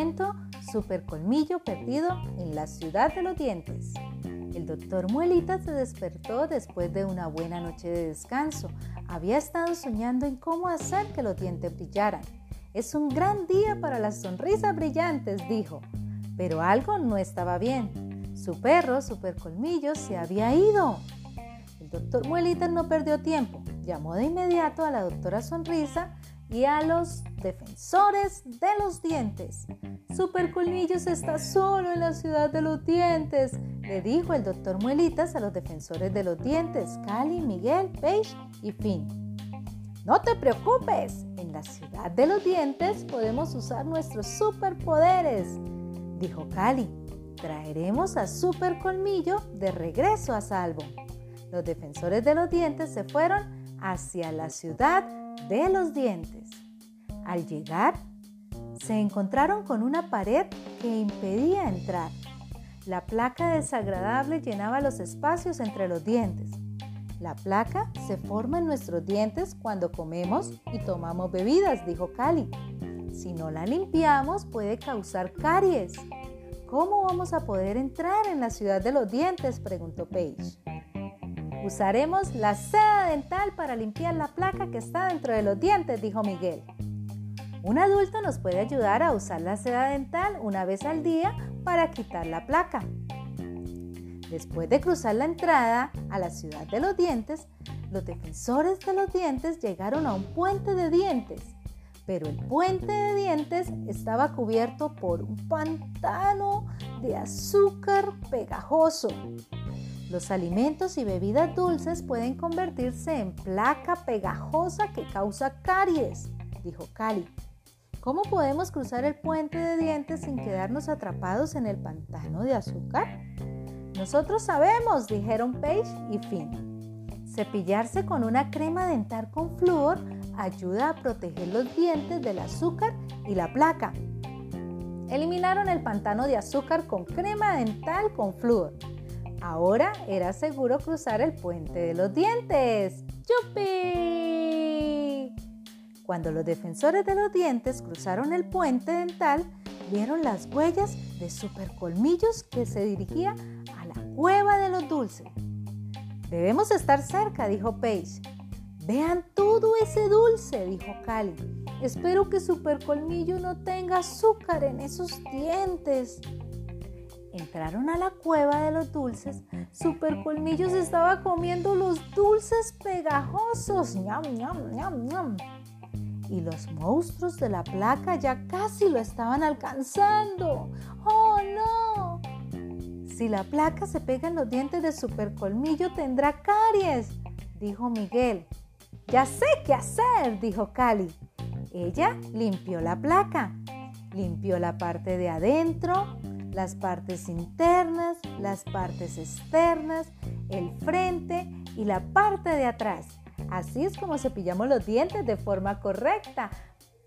cuento Super Colmillo Perdido en la Ciudad de los Dientes. El doctor Muelita se despertó después de una buena noche de descanso. Había estado soñando en cómo hacer que los dientes brillaran. Es un gran día para las sonrisas brillantes, dijo. Pero algo no estaba bien. Su perro, Super Colmillo, se había ido. El doctor Muelita no perdió tiempo. Llamó de inmediato a la doctora Sonrisa y a los defensores de los dientes. Super Colmillos está solo en la ciudad de los dientes, le dijo el doctor Muelitas a los defensores de los dientes, Cali, Miguel, Paige y Finn. No te preocupes, en la ciudad de los dientes podemos usar nuestros superpoderes, dijo Cali. Traeremos a Super Colmillo de regreso a salvo. Los defensores de los dientes se fueron hacia la ciudad de los dientes. Al llegar, se encontraron con una pared que impedía entrar. La placa desagradable llenaba los espacios entre los dientes. La placa se forma en nuestros dientes cuando comemos y tomamos bebidas, dijo Cali. Si no la limpiamos puede causar caries. ¿Cómo vamos a poder entrar en la ciudad de los dientes? preguntó Paige. Usaremos la seda dental para limpiar la placa que está dentro de los dientes, dijo Miguel. Un adulto nos puede ayudar a usar la seda dental una vez al día para quitar la placa. Después de cruzar la entrada a la ciudad de los dientes, los defensores de los dientes llegaron a un puente de dientes, pero el puente de dientes estaba cubierto por un pantano de azúcar pegajoso. Los alimentos y bebidas dulces pueden convertirse en placa pegajosa que causa caries, dijo Cali. ¿Cómo podemos cruzar el puente de dientes sin quedarnos atrapados en el pantano de azúcar? Nosotros sabemos, dijeron Paige y Finn. Cepillarse con una crema dental con flúor ayuda a proteger los dientes del azúcar y la placa. Eliminaron el pantano de azúcar con crema dental con flúor. Ahora era seguro cruzar el puente de los dientes. ¡Yupi! Cuando los defensores de los dientes cruzaron el puente dental, vieron las huellas de supercolmillos que se dirigía a la cueva de los dulces. Debemos estar cerca, dijo Paige. Vean todo ese dulce, dijo Cali. Espero que Supercolmillo no tenga azúcar en esos dientes. Entraron a la cueva de los dulces. Supercolmillos estaba comiendo los dulces pegajosos. ¡Ñam, ñam, ñam, ñam! Y los monstruos de la placa ya casi lo estaban alcanzando. ¡Oh, no! Si la placa se pega en los dientes de Supercolmillo tendrá caries, dijo Miguel. Ya sé qué hacer, dijo Cali. Ella limpió la placa, limpió la parte de adentro, las partes internas, las partes externas, el frente y la parte de atrás. Así es como cepillamos los dientes de forma correcta.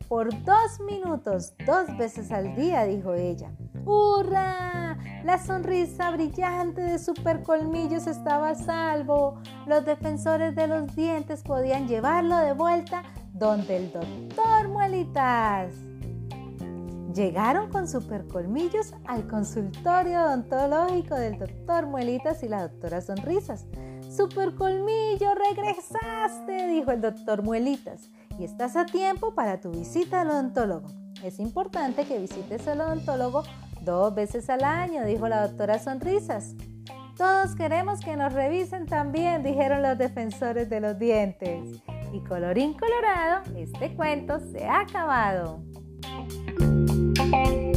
Por dos minutos, dos veces al día, dijo ella. ¡Hurra! La sonrisa brillante de Super Colmillos estaba a salvo. Los defensores de los dientes podían llevarlo de vuelta donde el doctor Muelitas. Llegaron con supercolmillos al consultorio odontológico del doctor Muelitas y la doctora Sonrisas. Supercolmillo, regresaste, dijo el doctor Muelitas, y estás a tiempo para tu visita al odontólogo. Es importante que visites al odontólogo dos veces al año, dijo la doctora Sonrisas. Todos queremos que nos revisen también, dijeron los defensores de los dientes. Y colorín colorado, este cuento se ha acabado. Thank you.